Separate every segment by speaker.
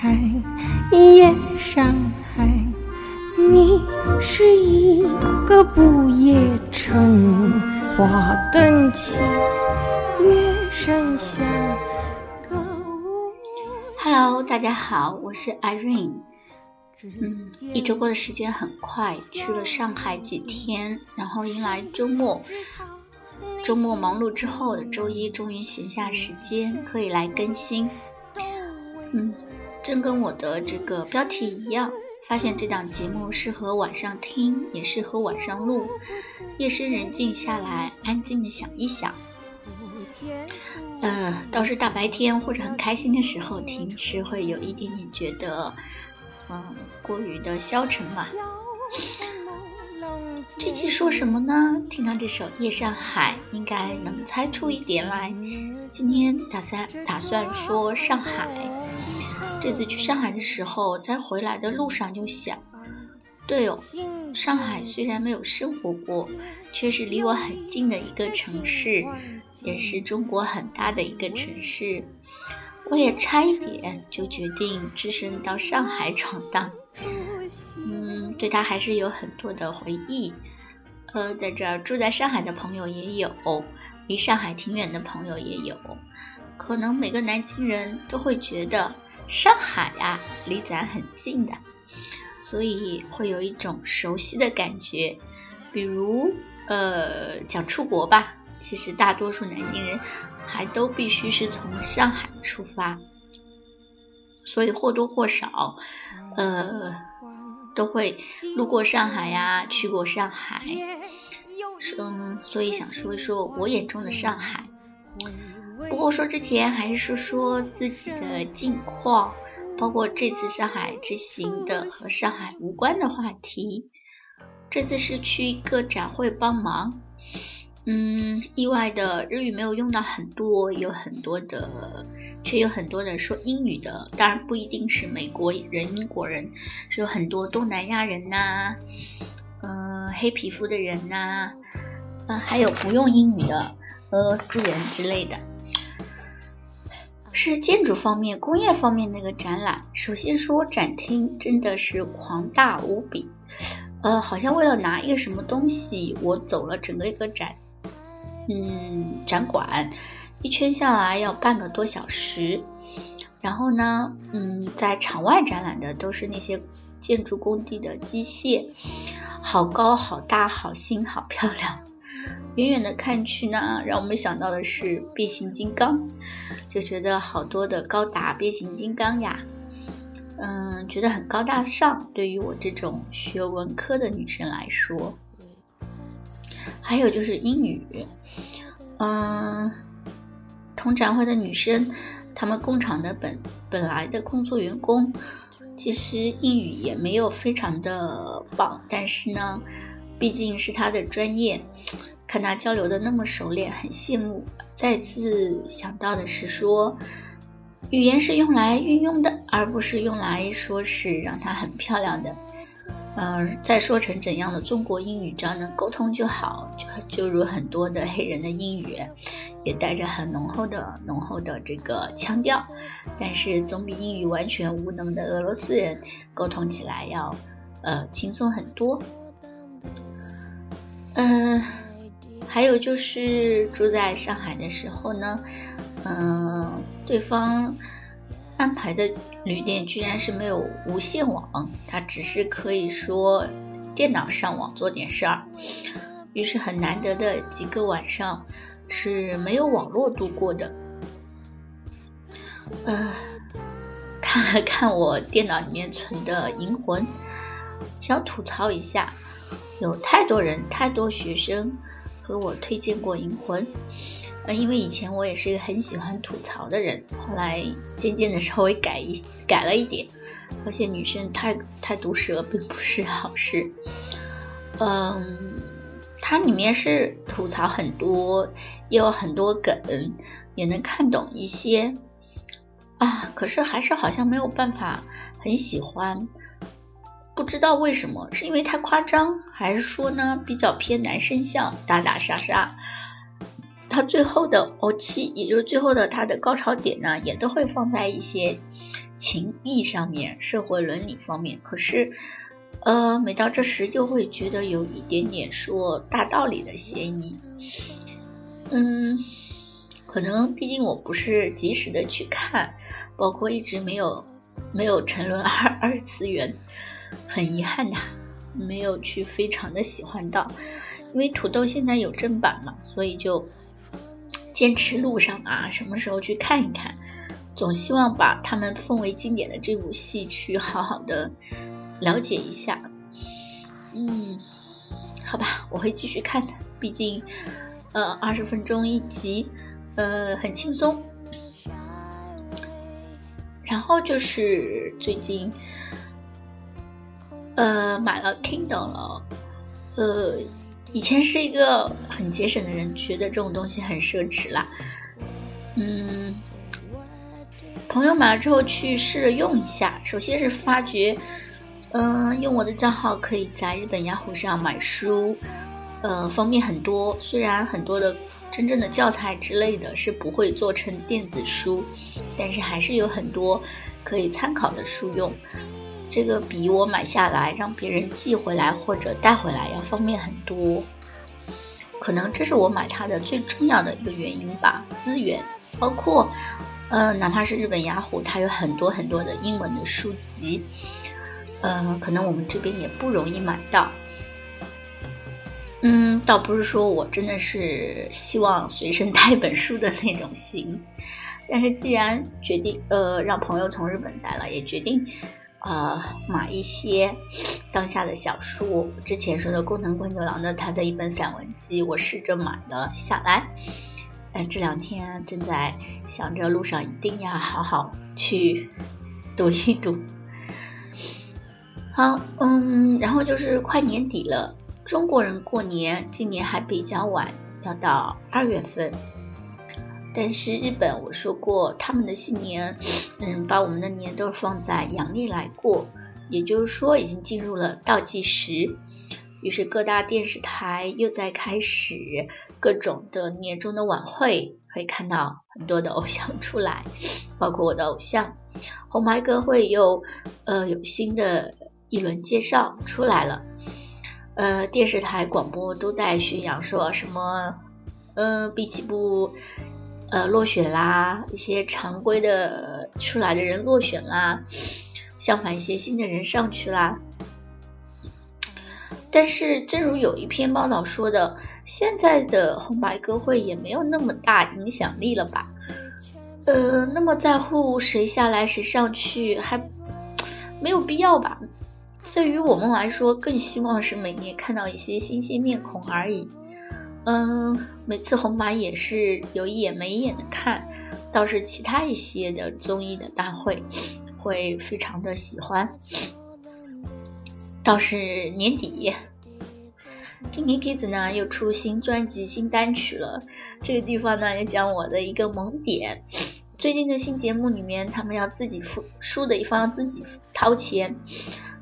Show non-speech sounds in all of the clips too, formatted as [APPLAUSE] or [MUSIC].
Speaker 1: 海，夜上海，你是一个不夜城，花灯起，月声响。
Speaker 2: Hello，大家好，我是 Irene。嗯，一周过的时间很快，去了上海几天，然后迎来周末。周末忙碌之后的周一，终于闲下时间可以来更新。嗯，正跟我的这个标题一样，发现这档节目适合晚上听，也适合晚上录。夜深人静下来，安静的想一想。呃，倒是大白天或者很开心的时候听，是会有一点点觉得，嗯，过于的消沉嘛。这期说什么呢？听到这首《夜上海》，应该能猜出一点来。今天打算打算说上海。这次去上海的时候，在回来的路上就想，对哦，上海虽然没有生活过，却是离我很近的一个城市，也是中国很大的一个城市。我也差一点就决定只身到上海闯荡。嗯，对他还是有很多的回忆。呃，在这儿住在上海的朋友也有，离上海挺远的朋友也有。可能每个南京人都会觉得上海呀离咱很近的，所以会有一种熟悉的感觉。比如，呃，讲出国吧，其实大多数南京人还都必须是从上海出发，所以或多或少，呃。都会路过上海呀，去过上海，嗯，所以想说一说我眼中的上海。不过说之前，还是说说自己的近况，包括这次上海之行的和上海无关的话题。这次是去一个展会帮忙。嗯，意外的日语没有用到很多，有很多的，却有很多的说英语的，当然不一定是美国人、英国人，是有很多东南亚人呐，嗯，黑皮肤的人呐，嗯，还有不用英语的俄罗斯人之类的。是建筑方面、工业方面那个展览。首先说展厅真的是狂大无比，呃，好像为了拿一个什么东西，我走了整个一个展。嗯，展馆一圈下来要半个多小时，然后呢，嗯，在场外展览的都是那些建筑工地的机械，好高、好大、好新、好漂亮。远远的看去呢，让我们想到的是变形金刚，就觉得好多的高达变形金刚呀，嗯，觉得很高大上。对于我这种学文科的女生来说。还有就是英语，嗯，同展会的女生，她们工厂的本本来的工作员工，其实英语也没有非常的棒，但是呢，毕竟是他的专业，看他交流的那么熟练，很羡慕。再次想到的是说，语言是用来运用的，而不是用来说是让它很漂亮的。嗯，再说成怎样的中国英语，只要能沟通就好。就就如很多的黑人的英语，也带着很浓厚的、浓厚的这个腔调，但是总比英语完全无能的俄罗斯人沟通起来要呃轻松很多。嗯，还有就是住在上海的时候呢，嗯，对方。安排的旅店居然是没有无线网，他只是可以说电脑上网做点事儿，于是很难得的几个晚上是没有网络度过的。呃，看了看我电脑里面存的《银魂》，想吐槽一下，有太多人、太多学生和我推荐过《银魂》。呃，因为以前我也是一个很喜欢吐槽的人，后来渐渐的稍微改一改了一点，发现女生太太毒舌并不是好事。嗯，它里面是吐槽很多，也有很多梗，也能看懂一些啊，可是还是好像没有办法很喜欢，不知道为什么，是因为太夸张，还是说呢比较偏男生向，打打杀杀。他最后的欧期，也就是最后的他的高潮点呢，也都会放在一些情义上面、社会伦理方面。可是，呃，每到这时又会觉得有一点点说大道理的嫌疑。嗯，可能毕竟我不是及时的去看，包括一直没有没有沉沦二二次元，很遗憾呐，没有去非常的喜欢到。因为土豆现在有正版嘛，所以就坚持路上啊，什么时候去看一看？总希望把他们奉为经典的这部戏去好好的了解一下。嗯，好吧，我会继续看的，毕竟呃二十分钟一集，呃很轻松。然后就是最近呃买了 Kindle 了，呃。以前是一个很节省的人，觉得这种东西很奢侈啦。嗯，朋友买了之后去试着用一下，首先是发觉，嗯，用我的账号可以在日本雅虎上买书，呃，方便很多。虽然很多的真正的教材之类的是不会做成电子书，但是还是有很多可以参考的书用。这个比我买下来让别人寄回来或者带回来要方便很多，可能这是我买它的最重要的一个原因吧。资源包括，呃，哪怕是日本雅虎，它有很多很多的英文的书籍，呃，可能我们这边也不容易买到。嗯，倒不是说我真的是希望随身带一本书的那种型，[LAUGHS] 但是既然决定，呃，让朋友从日本带了，也决定。呃，买一些当下的小书，之前说的工藤官九郎的他的一本散文集，我试着买了下来。哎，这两天正在想着路上一定要好好去读一读。好，嗯，然后就是快年底了，中国人过年今年还比较晚，要到二月份。但是日本，我说过他们的新年，嗯，把我们的年都放在阳历来过，也就是说已经进入了倒计时。于是各大电视台又在开始各种的年终的晚会，会看到很多的偶像出来，包括我的偶像红白歌会又呃有新的一轮介绍出来了，呃，电视台广播都在宣扬说什么，嗯，比起不。呃，落选啦，一些常规的出来的人落选啦，相反一些新的人上去啦。但是，正如有一篇报道说的，现在的红白歌会也没有那么大影响力了吧？呃，那么在乎谁下来谁上去，还没有必要吧？对于我们来说，更希望是每年看到一些新鲜面孔而已。嗯，每次红马也是有一眼没一眼的看，倒是其他一些的综艺的大会会非常的喜欢。倒是年底，Kinky 子呢又出新专辑、新单曲了。这个地方呢也讲我的一个萌点，最近的新节目里面，他们要自己付输的一方要自己掏钱。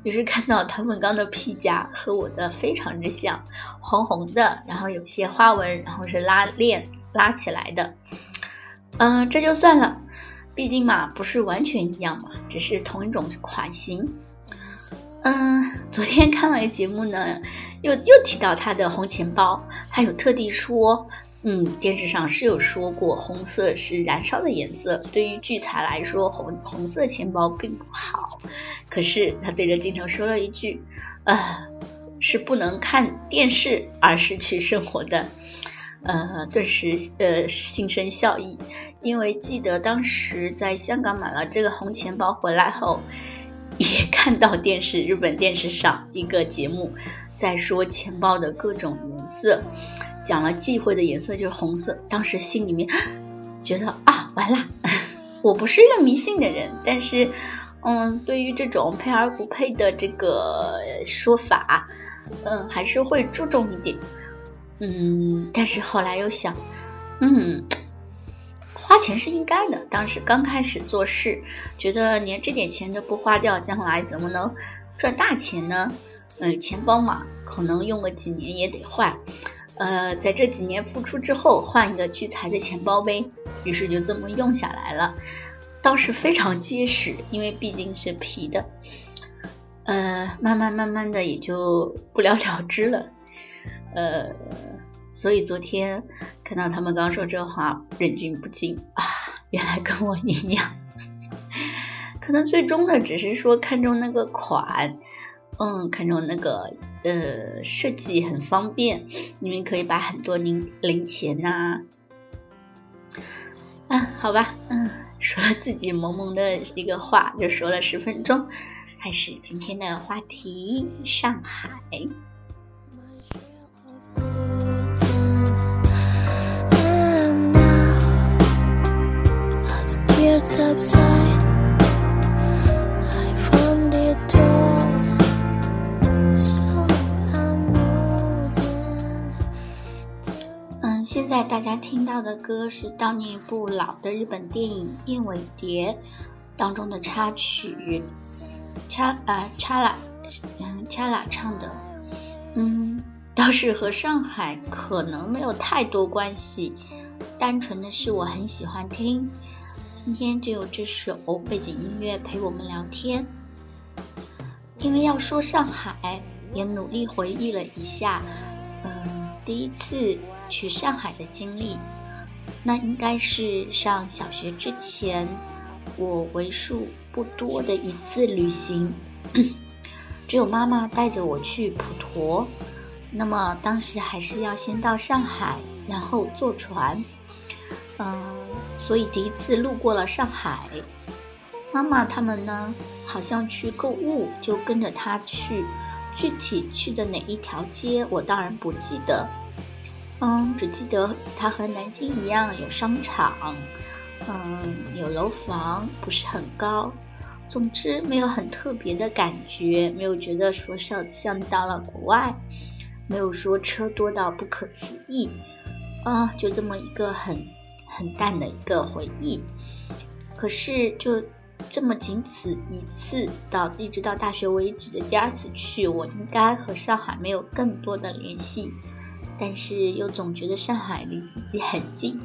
Speaker 2: 于是看到他们刚的皮夹和我的非常之像，红红的，然后有些花纹，然后是拉链拉起来的。嗯，这就算了，毕竟嘛不是完全一样嘛，只是同一种款型。嗯，昨天看了一个节目呢，又又提到他的红钱包，他有特地说。嗯，电视上是有说过，红色是燃烧的颜色。对于聚财来说，红红色钱包并不好。可是他对着镜头说了一句：“呃，是不能看电视而失去生活的。”呃，顿时呃心生笑意，因为记得当时在香港买了这个红钱包回来后，也看到电视日本电视上一个节目在说钱包的各种颜色。讲了忌讳的颜色就是红色，当时心里面觉得啊，完了，[LAUGHS] 我不是一个迷信的人，但是，嗯，对于这种配而不配的这个说法，嗯，还是会注重一点，嗯，但是后来又想，嗯，花钱是应该的，当时刚开始做事，觉得连这点钱都不花掉，将来怎么能赚大钱呢？嗯，钱包嘛，可能用个几年也得换。呃，在这几年付出之后，换一个聚财的钱包呗，于是就这么用下来了。倒是非常结实，因为毕竟是皮的。呃，慢慢慢慢的也就不了了之了。呃，所以昨天看到他们刚说这话，忍俊不禁啊，原来跟我一样。[LAUGHS] 可能最终的只是说看中那个款，嗯，看中那个呃设计很方便，你们可以把很多零零钱呐，啊，好吧，嗯，说了自己萌萌的一个话，就说了十分钟，开始今天的话题，上海。现在大家听到的歌是当年一部老的日本电影《燕尾蝶》当中的插曲，恰啊恰拉，嗯恰拉唱的，嗯，倒是和上海可能没有太多关系，单纯的是我很喜欢听，今天就有这首背景音乐陪我们聊天，因为要说上海，也努力回忆了一下，嗯，第一次。去上海的经历，那应该是上小学之前，我为数不多的一次旅行。[CLEARS THROAT] 只有妈妈带着我去普陀，那么当时还是要先到上海，然后坐船。嗯，所以第一次路过了上海，妈妈他们呢，好像去购物，就跟着他去。具体去的哪一条街，我当然不记得。嗯，只记得它和南京一样有商场，嗯，有楼房，不是很高。总之没有很特别的感觉，没有觉得说像像到了国外，没有说车多到不可思议，啊，就这么一个很很淡的一个回忆。可是就这么仅此一次，到一直到大学为止的第二次去，我应该和上海没有更多的联系。但是又总觉得上海离自己很近，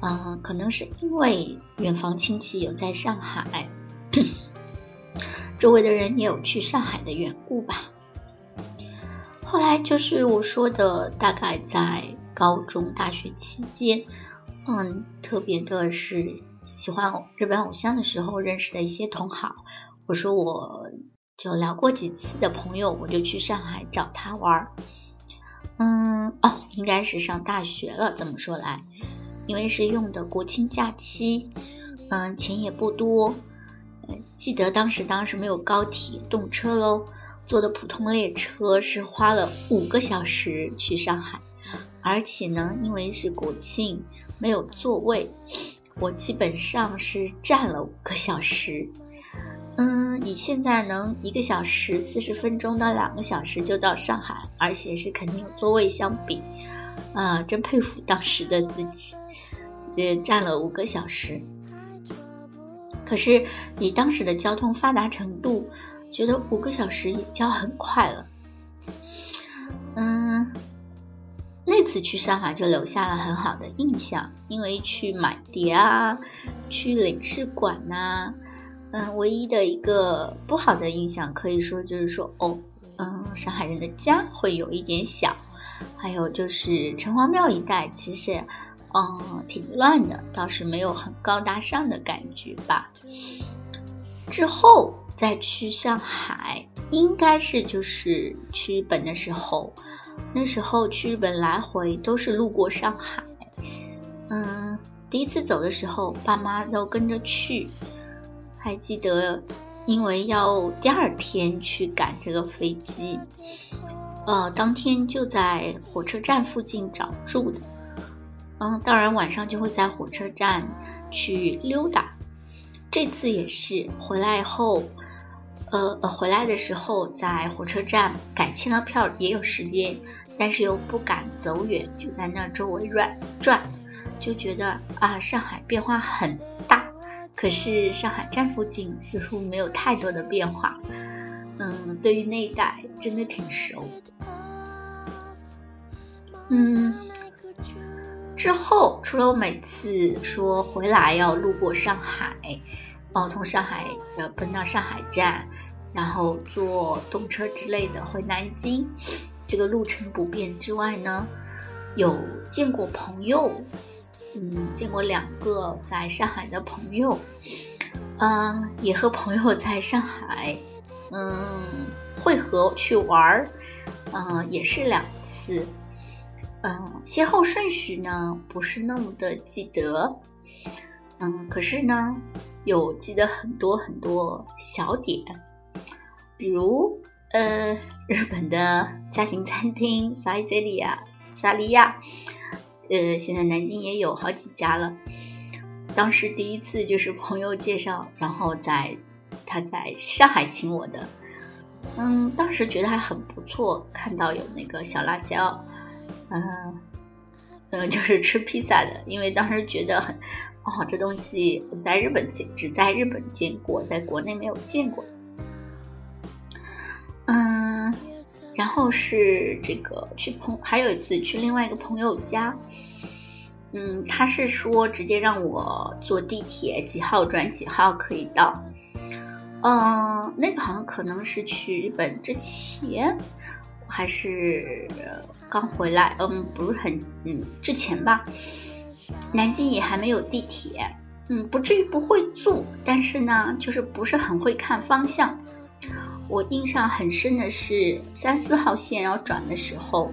Speaker 2: 嗯，可能是因为远房亲戚有在上海，[COUGHS] 周围的人也有去上海的缘故吧。后来就是我说的，大概在高中、大学期间，嗯，特别的是喜欢日本偶像的时候认识的一些同好，我说我就聊过几次的朋友，我就去上海找他玩儿。嗯哦，应该是上大学了。这么说来，因为是用的国庆假期，嗯，钱也不多。记得当时当时没有高铁动车喽，坐的普通列车是花了五个小时去上海，而且呢，因为是国庆没有座位，我基本上是站了五个小时。嗯，你现在能一个小时四十分钟到两个小时就到上海，而且是肯定有座位相比，啊，真佩服当时的自己，呃，站了五个小时。可是以当时的交通发达程度，觉得五个小时也交很快了。嗯，那次去上海就留下了很好的印象，因为去买碟啊，去领事馆呐。嗯，唯一的一个不好的印象，可以说就是说，哦，嗯，上海人的家会有一点小，还有就是城隍庙一带，其实，嗯，挺乱的，倒是没有很高大上的感觉吧。之后再去上海，应该是就是去日本的时候，那时候去日本来回都是路过上海，嗯，第一次走的时候，爸妈都跟着去。还记得，因为要第二天去赶这个飞机，呃，当天就在火车站附近找住的。嗯，当然晚上就会在火车站去溜达。这次也是回来后，呃呃，回来的时候在火车站改签了票，也有时间，但是又不敢走远，就在那周围转转，就觉得啊，上海变化很大。可是上海站附近似乎没有太多的变化，嗯，对于那一带真的挺熟。嗯，之后，除了我每次说回来要路过上海，哦，从上海呃奔到上海站，然后坐动车之类的回南京，这个路程不变之外呢，有见过朋友，嗯，见过两个在上海的朋友，嗯，也和朋友在上海，嗯，会合去玩儿，嗯，也是两次。嗯，先后顺序呢不是那么的记得，嗯，可是呢有记得很多很多小点，比如呃日本的家庭餐厅萨莉亚萨利亚，呃现在南京也有好几家了。当时第一次就是朋友介绍，然后在他在上海请我的，嗯，当时觉得还很不错，看到有那个小辣椒。嗯，嗯，就是吃披萨的，因为当时觉得很，哦，这东西我在日本见，只在日本见过，在国内没有见过。嗯，然后是这个去朋，还有一次去另外一个朋友家，嗯，他是说直接让我坐地铁几号转几号可以到，嗯，那个好像可能是去日本之前。还是刚回来，嗯，不是很，嗯，之前吧。南京也还没有地铁，嗯，不至于不会坐，但是呢，就是不是很会看方向。我印象很深的是三四号线要转的时候，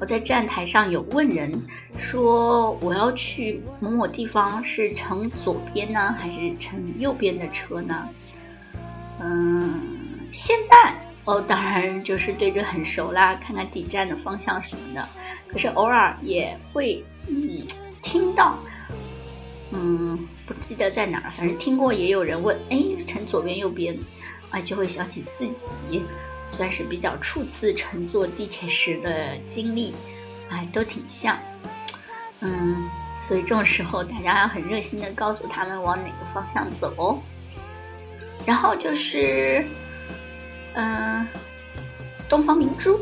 Speaker 2: 我在站台上有问人说我要去某某地方是乘左边呢，还是乘右边的车呢？嗯，现在。哦，当然就是对这很熟啦，[LAUGHS] 看看底站的方向什么的。可是偶尔也会嗯听到，嗯不记得在哪儿，反正听过也有人问，哎，乘左边右边，啊就会想起自己算是比较初次乘坐地铁时的经历，哎都挺像，嗯，所以这种时候大家要很热心的告诉他们往哪个方向走哦。然后就是。嗯，东方明珠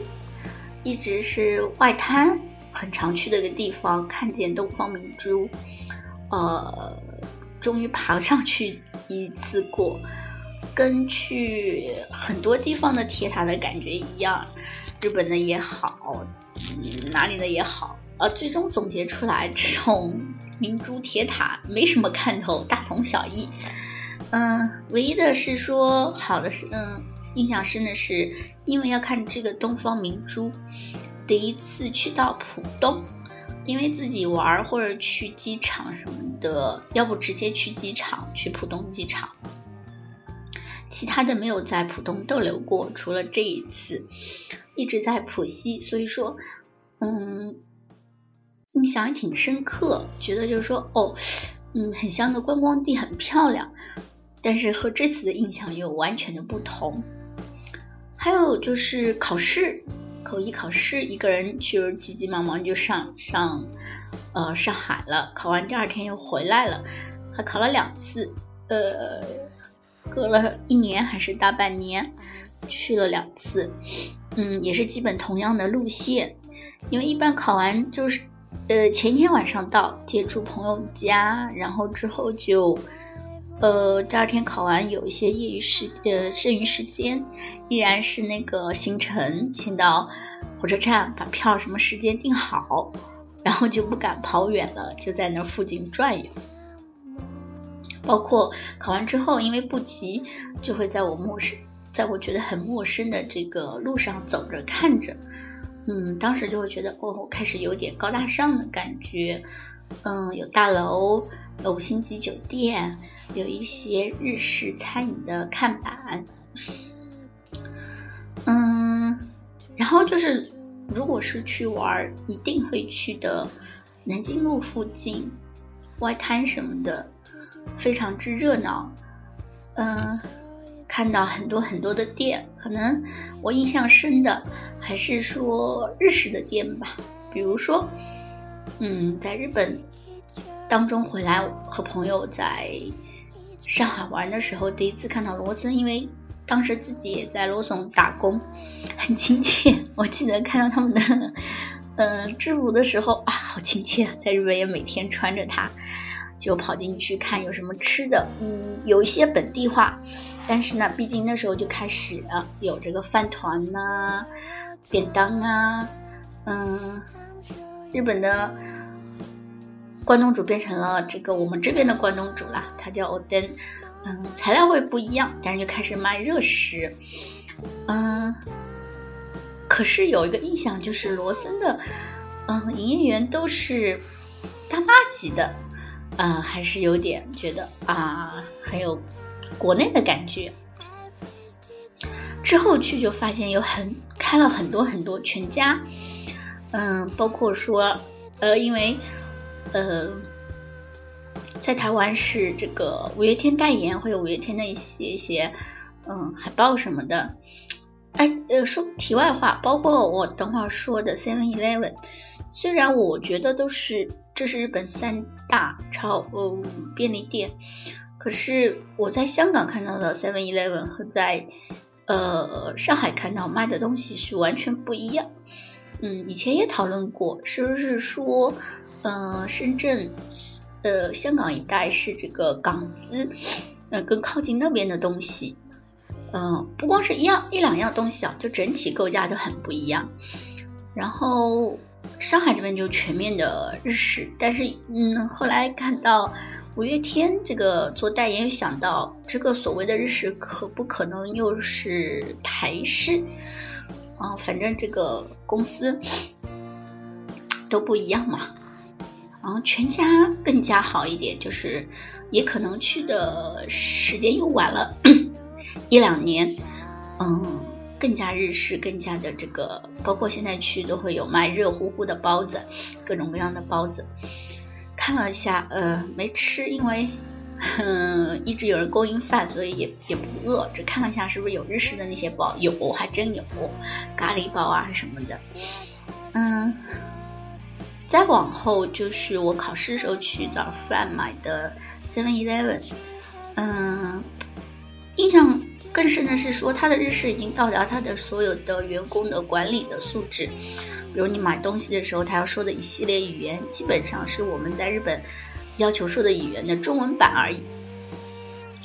Speaker 2: 一直是外滩很常去的一个地方，看见东方明珠，呃，终于爬上去一次过，跟去很多地方的铁塔的感觉一样，日本的也好，嗯，哪里的也好，呃，最终总结出来，这种明珠铁塔没什么看头，大同小异。嗯，唯一的是说好的是，嗯。印象深的是，因为要看这个东方明珠，第一次去到浦东，因为自己玩或者去机场什么的，要不直接去机场，去浦东机场，其他的没有在浦东逗留过，除了这一次，一直在浦西，所以说，嗯，印象也挺深刻，觉得就是说，哦，嗯，很像个观光地，很漂亮，但是和这次的印象又完全的不同。还有就是考试，口译考试，一个人就急急忙忙就上上，呃，上海了。考完第二天又回来了，还考了两次，呃，隔了一年还是大半年，去了两次，嗯，也是基本同样的路线。因为一般考完就是，呃，前一天晚上到，借住朋友家，然后之后就。呃，第二天考完有一些业余时呃剩余时间，依然是那个行程，先到火车站把票什么时间定好，然后就不敢跑远了，就在那附近转悠。包括考完之后，因为不急，就会在我陌生，在我觉得很陌生的这个路上走着看着，嗯，当时就会觉得哦，开始有点高大上的感觉，嗯，有大楼。五星级酒店有一些日式餐饮的看板，嗯，然后就是如果是去玩，一定会去的南京路附近外滩什么的，非常之热闹，嗯，看到很多很多的店，可能我印象深的还是说日式的店吧，比如说，嗯，在日本。当中回来和朋友在上海玩的时候，第一次看到罗森，因为当时自己也在罗森打工，很亲切。我记得看到他们的嗯制服的时候啊，好亲切啊，在日本也每天穿着它，就跑进去看有什么吃的。嗯，有一些本地化，但是呢，毕竟那时候就开始了有这个饭团呐、便当啊，嗯，日本的。关东煮变成了这个我们这边的关东煮啦，它叫 oden，，嗯，材料会不一样，但是就开始卖热食，嗯，可是有一个印象就是罗森的，嗯，营业员都是大妈级的，嗯，还是有点觉得啊，很有国内的感觉。之后去就发现有很开了很多很多全家，嗯，包括说，呃，因为。呃，在台湾是这个五月天代言，会有五月天的一些一些嗯海报什么的。哎，呃，说个题外话，包括我等会儿说的 Seven Eleven，虽然我觉得都是这是日本三大超呃便利店，可是我在香港看到的 Seven Eleven 和在呃上海看到卖的东西是完全不一样。嗯，以前也讨论过，是不是说？嗯，深圳，呃，香港一带是这个港资，呃，更靠近那边的东西，嗯，不光是一样一两样东西啊，就整体构架都很不一样。然后上海这边就全面的日式，但是嗯，后来看到五月天这个做代言，想到这个所谓的日式可不可能又是台式啊？反正这个公司都不一样嘛。然后全家更加好一点，就是也可能去的时间又晚了 [COUGHS] 一两年，嗯，更加日式，更加的这个，包括现在去都会有卖热乎乎的包子，各种各样的包子。看了一下，呃，没吃，因为嗯 [LAUGHS] 一直有人供应饭，所以也也不饿。只看了一下是不是有日式的那些包，有，还真有咖喱包啊什么的，嗯。再往后就是我考试的时候去早饭买的 Seven Eleven，嗯，印象更深的是说他的日式已经到达他的所有的员工的管理的素质，比如你买东西的时候，他要说的一系列语言，基本上是我们在日本要求说的语言的中文版而已。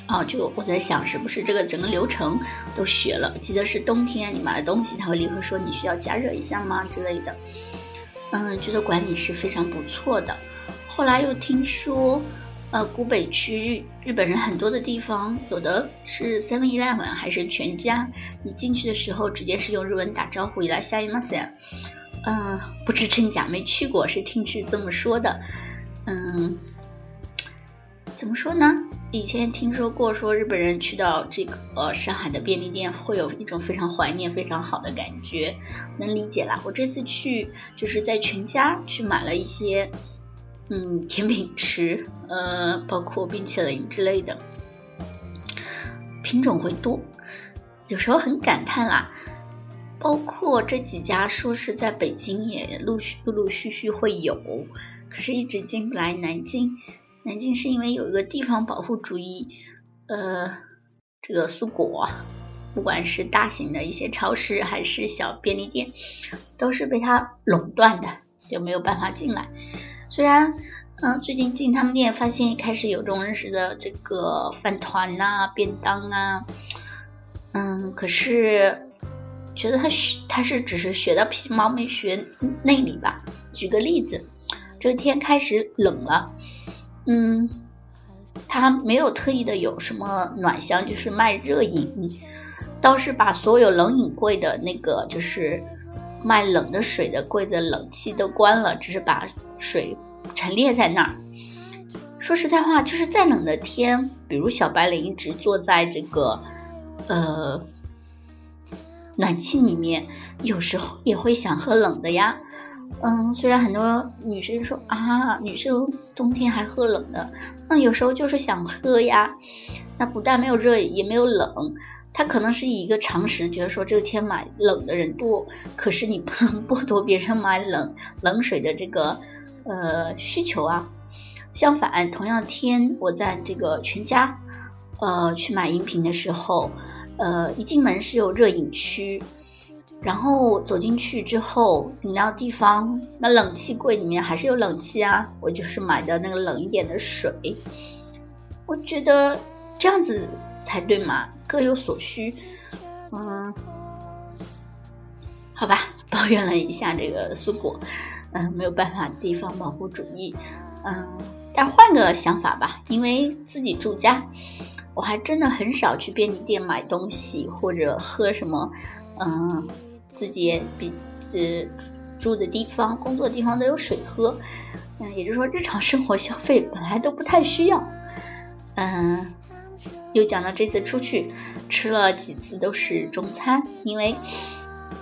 Speaker 2: 啊，就我在想是不是这个整个流程都学了？记得是冬天你买的东西，他会立刻说你需要加热一下吗之类的。嗯，觉得管理是非常不错的。后来又听说，呃，古北区日日本人很多的地方，有的是 Seven Eleven 还是全家，你进去的时候直接是用日文打招呼，伊拉下一马塞。嗯，不知真假，没去过，是听是这么说的。嗯，怎么说呢？以前听说过，说日本人去到这个呃上海的便利店，会有一种非常怀念、非常好的感觉，能理解啦。我这次去就是在全家去买了一些，嗯，甜品吃，呃，包括冰淇淋之类的，品种会多，有时候很感叹啦。包括这几家说是在北京也陆续陆陆续续会有，可是一直进不来南京。南京是因为有一个地方保护主义，呃，这个蔬果，不管是大型的一些超市还是小便利店，都是被它垄断的，就没有办法进来。虽然，嗯，最近进他们店发现开始有这种认识的这个饭团呐、便当啊，嗯，可是觉得他学他是只是学到皮毛没学内里吧。举个例子，这天开始冷了。嗯，他没有特意的有什么暖箱，就是卖热饮，倒是把所有冷饮柜的那个就是卖冷的水的柜子冷气都关了，只是把水陈列在那儿。说实在话，就是再冷的天，比如小白领一直坐在这个呃暖气里面，有时候也会想喝冷的呀。嗯，虽然很多女生说啊，女生冬天还喝冷的，那有时候就是想喝呀。那不但没有热，也没有冷，他可能是以一个常识，觉得说这个天买冷的人多，可是你 [LAUGHS] 不能剥夺别人买冷冷水的这个呃需求啊。相反，同样天，我在这个全家呃去买饮品的时候，呃一进门是有热饮区。然后走进去之后，饮料地方那冷气柜里面还是有冷气啊，我就是买的那个冷一点的水。我觉得这样子才对嘛，各有所需。嗯，好吧，抱怨了一下这个苏果，嗯，没有办法，地方保护主义。嗯，但换个想法吧，因为自己住家，我还真的很少去便利店买东西或者喝什么，嗯。自己比呃住的地方、工作地方都有水喝，嗯，也就是说日常生活消费本来都不太需要，嗯，又讲到这次出去吃了几次都是中餐，因为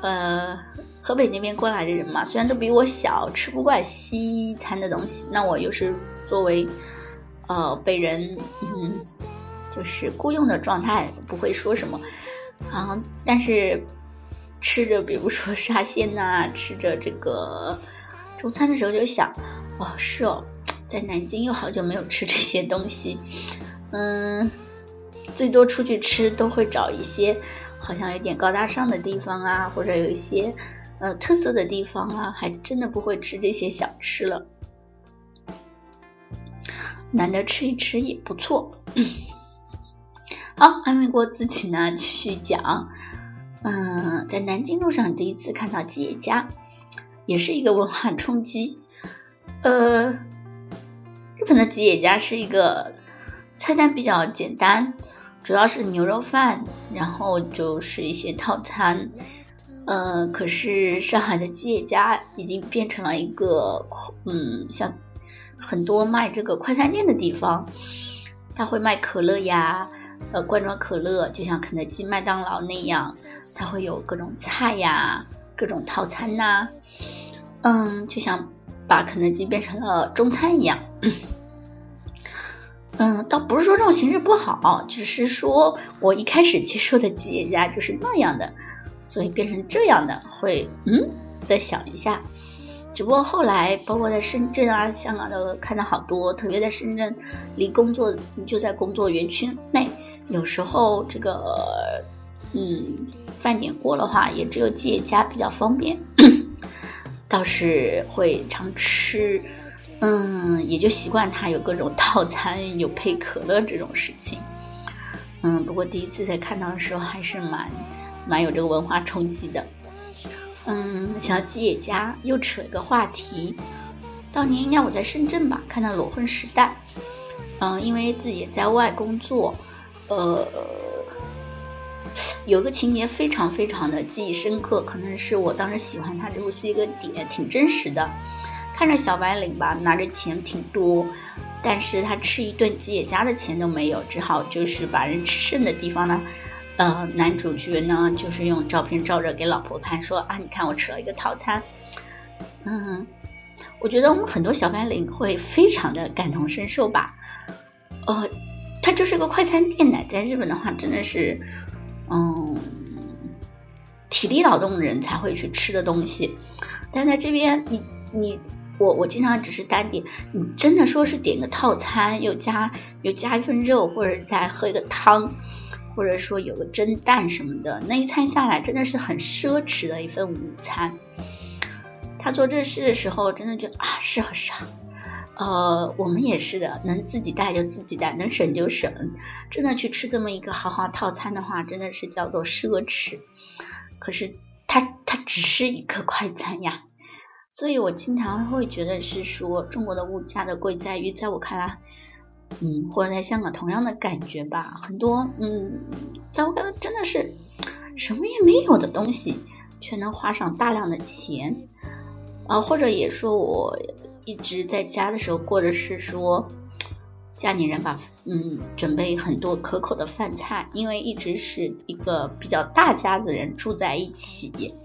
Speaker 2: 呃河北那边过来的人嘛，虽然都比我小，吃不惯西餐的东西，那我又是作为呃被人嗯就是雇佣的状态，不会说什么，然后，但是。吃着，比如说沙县呐，吃着这个中餐的时候就想，哦，是哦，在南京又好久没有吃这些东西，嗯，最多出去吃都会找一些好像有点高大上的地方啊，或者有一些呃特色的地方啊，还真的不会吃这些小吃了，难得吃一吃也不错。好，安慰过自己呢，继续讲。嗯，在南京路上第一次看到吉野家，也是一个文化冲击。呃，日本的吉野家是一个菜单比较简单，主要是牛肉饭，然后就是一些套餐。呃，可是上海的吉野家已经变成了一个，嗯，像很多卖这个快餐店的地方，他会卖可乐呀。呃，罐装可乐就像肯德基、麦当劳那样，它会有各种菜呀、各种套餐呐。嗯，就像把肯德基变成了中餐一样。嗯，倒不是说这种形式不好，只是说我一开始接受的企业家就是那样的，所以变成这样的会嗯，再想一下。只不过后来，包括在深圳啊、香港都看到好多，特别在深圳，离工作就在工作园区内。有时候这个，嗯，饭点过的话，也只有吉野家比较方便，[CLEARS THROAT] 倒是会常吃，嗯，也就习惯它有各种套餐，有配可乐这种事情，嗯，不过第一次在看到的时候，还是蛮蛮有这个文化冲击的，嗯，想到吉野家，又扯一个话题，当年应该我在深圳吧，看到《裸婚时代》，嗯，因为自己也在外工作。呃，有个情节非常非常的记忆深刻，可能是我当时喜欢他这部戏一个点，挺真实的。看着小白领吧，拿着钱挺多，但是他吃一顿吉野家的钱都没有，只好就是把人吃剩的地方呢，呃，男主角呢就是用照片照着给老婆看，说啊，你看我吃了一个套餐。嗯，我觉得我们很多小白领会非常的感同身受吧，呃。它就是个快餐店呢，在日本的话，真的是，嗯，体力劳动人才会去吃的东西。但在这边，你你我我经常只是单点，你真的说是点个套餐，又加又加一份肉，或者再喝一个汤，或者说有个蒸蛋什么的，那一餐下来真的是很奢侈的一份午餐。他做这事的时候，真的觉得啊，是啊。呃，我们也是的，能自己带就自己带，能省就省。真的去吃这么一个豪华套餐的话，真的是叫做奢侈。可是它它只是一个快餐呀，所以我经常会觉得是说中国的物价的贵在于，在我看来，嗯，或者在香港同样的感觉吧。很多嗯，在我看来真的是什么也没有的东西，却能花上大量的钱啊，或者也说我。一直在家的时候过的是说，家里人把嗯准备很多可口的饭菜，因为一直是一个比较大家子人住在一起，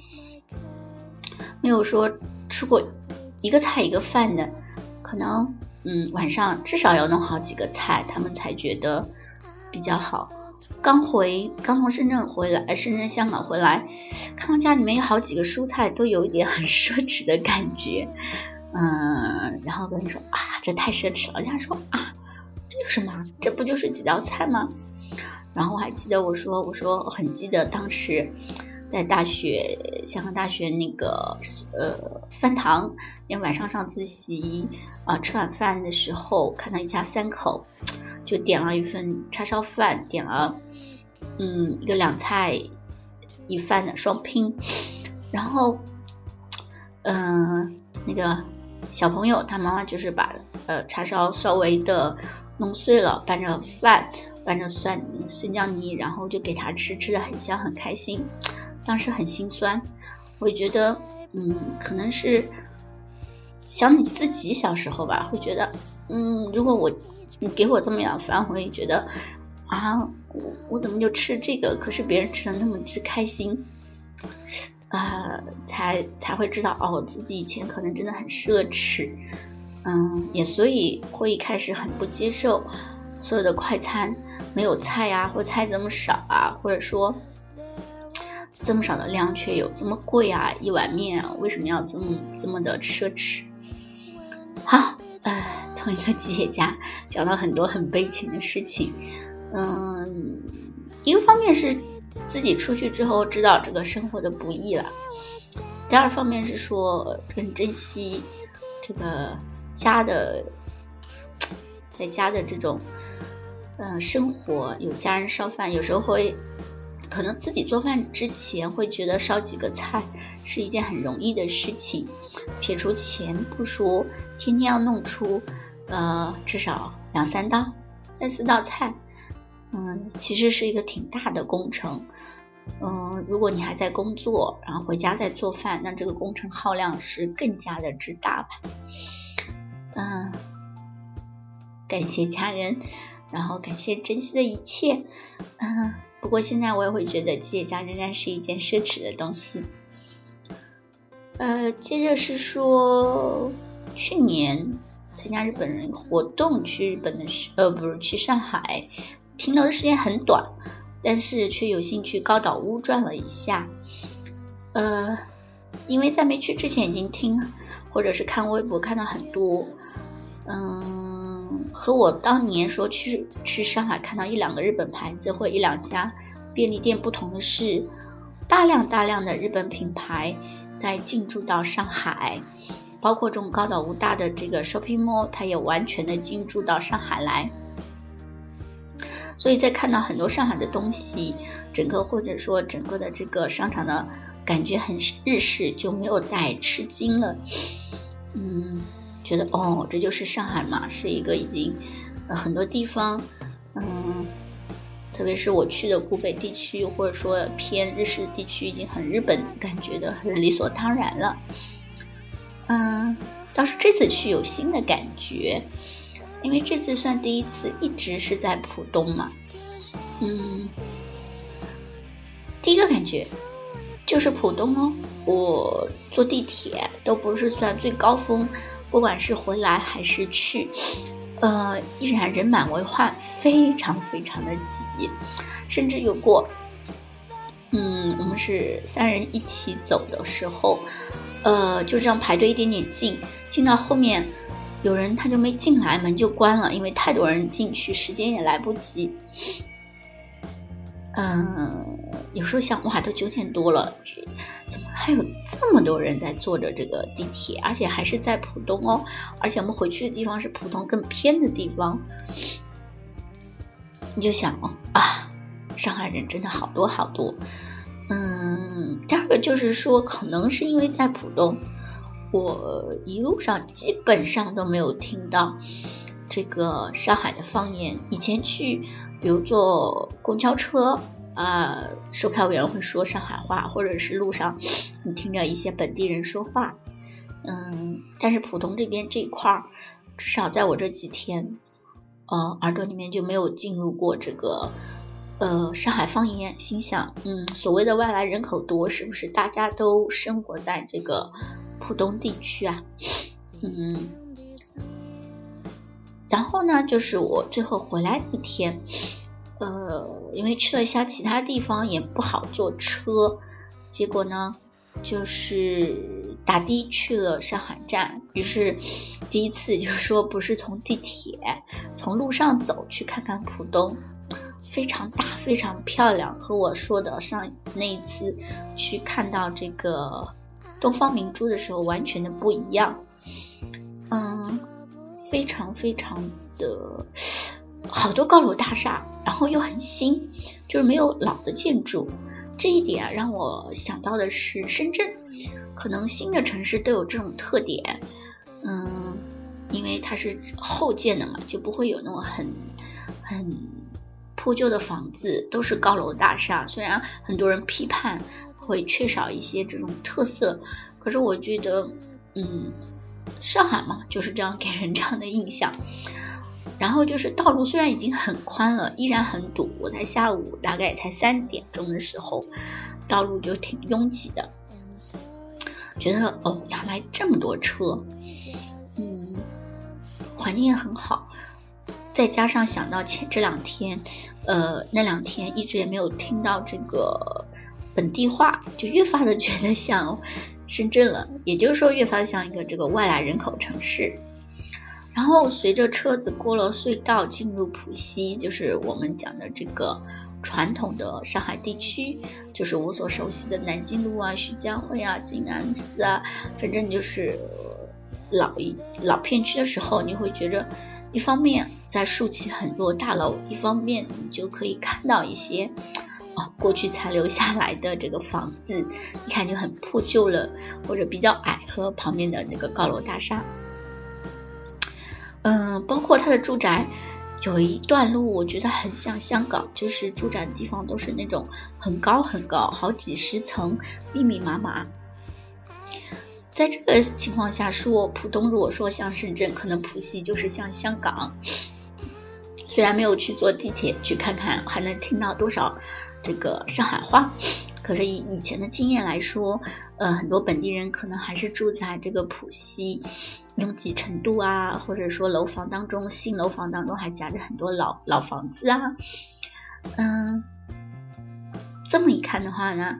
Speaker 2: 没有说吃过一个菜一个饭的，可能嗯晚上至少要弄好几个菜，他们才觉得比较好。刚回刚从深圳回来，深圳香港回来，看到家里面有好几个蔬菜，都有一点很奢侈的感觉。嗯，然后跟你说啊，这太奢侈了。人家说啊，这有什么？这不就是几道菜吗？然后我还记得我说，我说很记得当时，在大学香港大学那个呃饭堂，因为晚上上自习啊，吃晚饭的时候看到一家三口，就点了一份叉烧饭，点了嗯一个两菜一饭的双拼，然后嗯那个小朋友他妈妈就是把呃叉烧稍微的弄碎了拌着饭。拌着蒜生姜泥，然后就给他吃，吃的很香很开心。当时很心酸，我觉得，嗯，可能是想你自己小时候吧，会觉得，嗯，如果我你给我这么样饭，我也觉得啊，我我怎么就吃这个？可是别人吃的那么之开心啊，才才会知道哦，自己以前可能真的很奢侈，嗯，也所以会一开始很不接受。所有的快餐没有菜呀，或菜这么少啊，或者说这么少的量却有这么贵啊，一碗面为什么要这么这么的奢侈？好，呃，从一个企业家讲到很多很悲情的事情，嗯，一个方面是自己出去之后知道这个生活的不易了，第二方面是说更珍惜这个家的。在家的这种，嗯，生活有家人烧饭，有时候会可能自己做饭之前会觉得烧几个菜是一件很容易的事情，撇除钱不说，天天要弄出呃至少两三道、三四道菜，嗯，其实是一个挺大的工程。嗯，如果你还在工作，然后回家再做饭，那这个工程耗量是更加的之大吧？嗯。感谢家人，然后感谢珍惜的一切。嗯，不过现在我也会觉得企业家仍然是一件奢侈的东西。呃，接着是说去年参加日本人活动去日本的时，呃，不是去上海，停留的时间很短，但是却有幸去高岛屋转了一下。呃，因为在没去之前已经听或者是看微博看到很多，嗯。和我当年说去去上海看到一两个日本牌子或一两家便利店不同的是，大量大量的日本品牌在进驻到上海，包括这种高岛屋大的这个 shopping mall，它也完全的进驻到上海来。所以在看到很多上海的东西，整个或者说整个的这个商场的感觉很日式，就没有再吃惊了。嗯。觉得哦，这就是上海嘛，是一个已经很多地方，嗯，特别是我去的古北地区，或者说偏日式的地区，已经很日本感觉的，很理所当然了。嗯，倒是这次去有新的感觉，因为这次算第一次，一直是在浦东嘛。嗯，第一个感觉就是浦东哦，我坐地铁都不是算最高峰。不管是回来还是去，呃，依然人满为患，非常非常的挤，甚至有过，嗯，我们是三人一起走的时候，呃，就这样排队一点点进，进到后面，有人他就没进来，门就关了，因为太多人进去，时间也来不及。嗯，有时候想，哇，都九点多了，还有这么多人在坐着这个地铁？而且还是在浦东哦，而且我们回去的地方是浦东更偏的地方。你就想哦，啊，上海人真的好多好多。嗯，第二个就是说，可能是因为在浦东，我一路上基本上都没有听到这个上海的方言。以前去。比如坐公交车啊，售票员会说上海话，或者是路上 [SNIFFS] 你听着一些本地人说话，嗯，但是浦东这边这一块儿，至少在我这几天，呃，耳朵里面就没有进入过这个呃上海方言。心想，嗯，所谓的外来人口多，是不是大家都生活在这个浦东地区啊？嗯。然后呢，就是我最后回来那天，呃，因为去了一下其他地方也不好坐车，结果呢，就是打的去了上海站。于是第一次就是说不是从地铁，从路上走去看看浦东，非常大、非常漂亮，和我说的上那一次去看到这个东方明珠的时候完全的不一样。嗯，非常非常的好多高楼大厦，然后又很新，就是没有老的建筑。这一点让我想到的是深圳，可能新的城市都有这种特点。嗯，因为它是后建的嘛，就不会有那种很很破旧的房子，都是高楼大厦。虽然很多人批判会缺少一些这种特色，可是我觉得，嗯，上海嘛就是这样给人这样的印象。然后就是道路虽然已经很宽了，依然很堵。我在下午大概才三点钟的时候，道路就挺拥挤的，觉得哦，原来这么多车，嗯，环境也很好。再加上想到前这两天，呃，那两天一直也没有听到这个本地话，就越发的觉得像深圳了。也就是说，越发像一个这个外来人口城市。然后随着车子过了隧道，进入浦西，就是我们讲的这个传统的上海地区，就是我所熟悉的南京路啊、徐家汇啊、静安寺啊，反正就是老一老片区的时候，你会觉着，一方面在竖起很多大楼，一方面你就可以看到一些啊过去残留下来的这个房子，一看就很破旧了，或者比较矮，和旁边的那个高楼大厦。嗯，包括他的住宅，有一段路我觉得很像香港，就是住宅的地方都是那种很高很高，好几十层，密密麻麻。在这个情况下说，浦东如果说像深圳，可能浦西就是像香港。虽然没有去坐地铁去看看，还能听到多少这个上海话。可是以以前的经验来说，呃，很多本地人可能还是住在这个浦西拥挤程度啊，或者说楼房当中，新楼房当中还夹着很多老老房子啊，嗯，这么一看的话呢，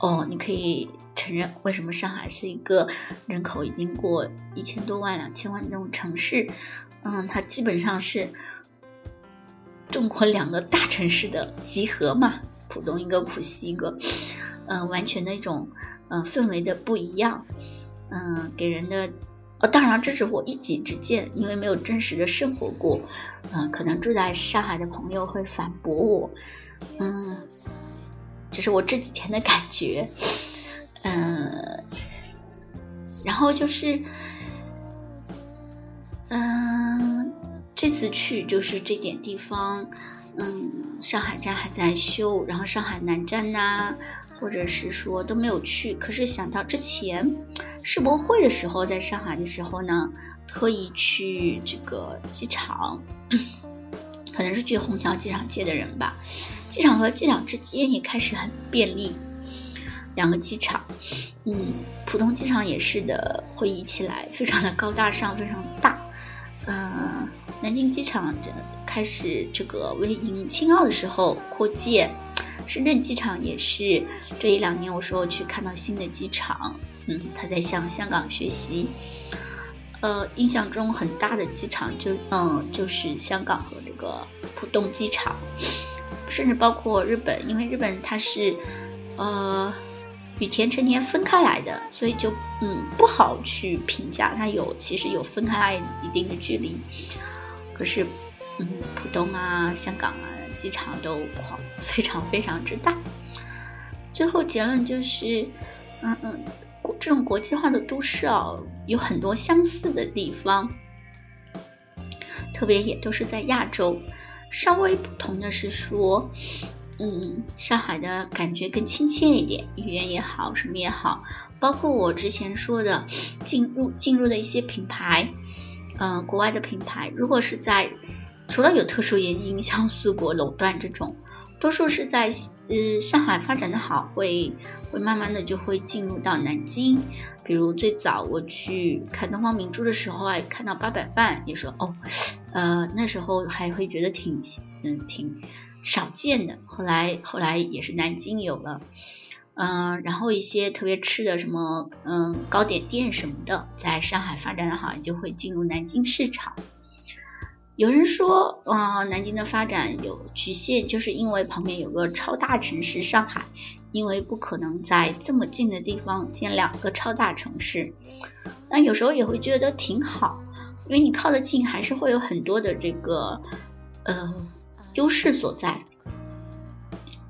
Speaker 2: 哦，你可以承认为什么上海是一个人口已经过一千多万、两千万的这种城市，嗯，它基本上是中国两个大城市的集合嘛。浦东一个，浦西一个，嗯，完全的一种，嗯，氛围的不一样，嗯，给人的，呃，当然这是我一己之见，因为没有真实的生活过，嗯，可能住在上海的朋友会反驳我，嗯，这是我这几天的感觉，嗯，然后就是，嗯，这次去就是这点地方。嗯，上海站还在修，然后上海南站呐，或者是说都没有去。可是想到之前世博会的时候，在上海的时候呢，特意去这个机场，可能是去虹桥机场接的人吧。机场和机场之间也开始很便利，两个机场，嗯，浦东机场也是的，会议起来非常的高大上，非常大。嗯，南京机场这。开始这个为迎青奥的时候扩建，深圳机场也是这一两年，我说我去看到新的机场，嗯，他在向香港学习。呃，印象中很大的机场就嗯就是香港和这个浦东机场，甚至包括日本，因为日本它是呃羽田成田分开来的，所以就嗯不好去评价，它有其实有分开来一定的距离，可是。嗯，浦东啊，香港啊，机场都狂非常非常之大。最后结论就是，嗯嗯，这种国际化的都市啊，有很多相似的地方，特别也都是在亚洲。稍微不同的是说，嗯，上海的感觉更亲切一点，语言也好，什么也好，包括我之前说的进入进入的一些品牌，嗯，国外的品牌，如果是在。除了有特殊原因，像四国垄断这种，多数是在呃上海发展的好，会会慢慢的就会进入到南京。比如最早我去看东方明珠的时候啊，看到八佰伴，也说哦，呃那时候还会觉得挺嗯挺少见的。后来后来也是南京有了，嗯，然后一些特别吃的什么嗯糕点店什么的，在上海发展的好，就会进入南京市场。有人说，啊，南京的发展有局限，就是因为旁边有个超大城市上海，因为不可能在这么近的地方建两个超大城市。那有时候也会觉得挺好，因为你靠得近，还是会有很多的这个呃优势所在，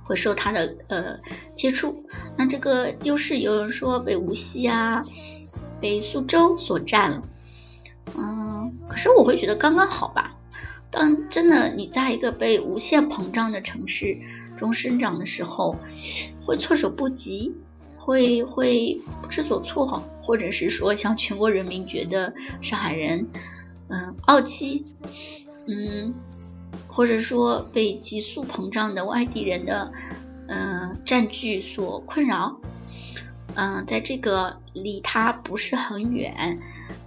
Speaker 2: 会受它的呃接触。那这个优势，有人说被无锡啊、被苏州所占了，嗯，可是我会觉得刚刚好吧。当真的你在一个被无限膨胀的城市中生长的时候，会措手不及，会会不知所措，或者是说像全国人民觉得上海人，嗯，傲气，嗯，或者说被急速膨胀的外地人的，嗯，占据所困扰，嗯，在这个离他不是很远。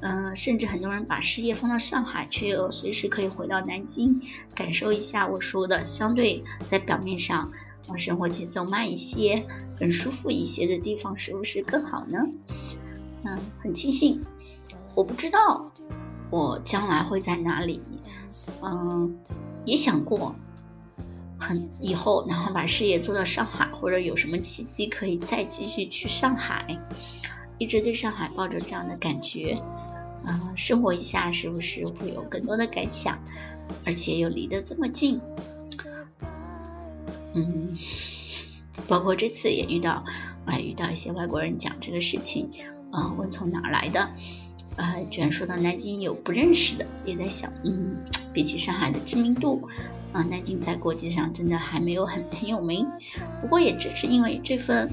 Speaker 2: 嗯，甚至很多人把事业放到上海，却又随时可以回到南京，感受一下我说的相对在表面上，啊，生活节奏慢一些、更舒服一些的地方，是不是更好呢？嗯，很庆幸，我不知道我将来会在哪里，嗯，也想过，很以后然后把事业做到上海，或者有什么契机可以再继续去上海，一直对上海抱着这样的感觉。啊，生活一下是不是会有更多的感想？而且又离得这么近，嗯，[LAUGHS] 包括这次也遇到，还遇到一些外国人讲这个事情，啊，问从哪儿来的，啊，居然说到南京有不认识的，也在想，嗯，比起上海的知名度，啊，南京在国际上真的还没有很很有名，不过也只是因为这份，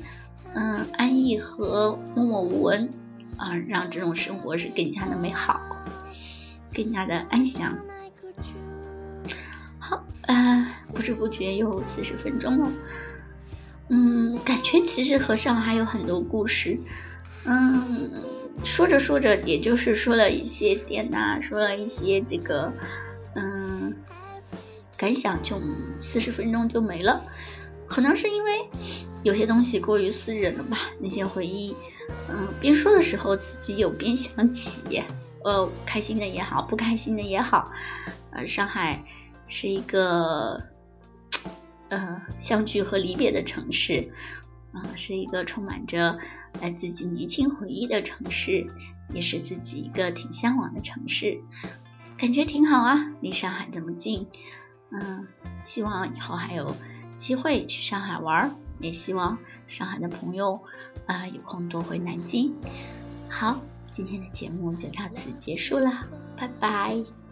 Speaker 2: 嗯，安逸和默默无闻。啊，让这种生活是更加的美好，更加的安详。好，呃，不知不觉又四十分钟了。嗯，感觉其实和尚还有很多故事。嗯，说着说着，也就是说了一些点呐，说了一些这个，嗯，感想，就四十分钟就没了。可能是因为有些东西过于私人了吧，那些回忆。嗯，边说的时候自己有边想起，呃，开心的也好，不开心的也好，呃，上海是一个呃相聚和离别的城市，啊，是一个充满着来自己年轻回忆的城市，也是自己一个挺向往的城市，感觉挺好啊，离上海这么近，嗯，希望以后还有机会去上海玩儿。也希望上海的朋友啊有空多回南京。好，今天的节目就到此结束了，拜拜。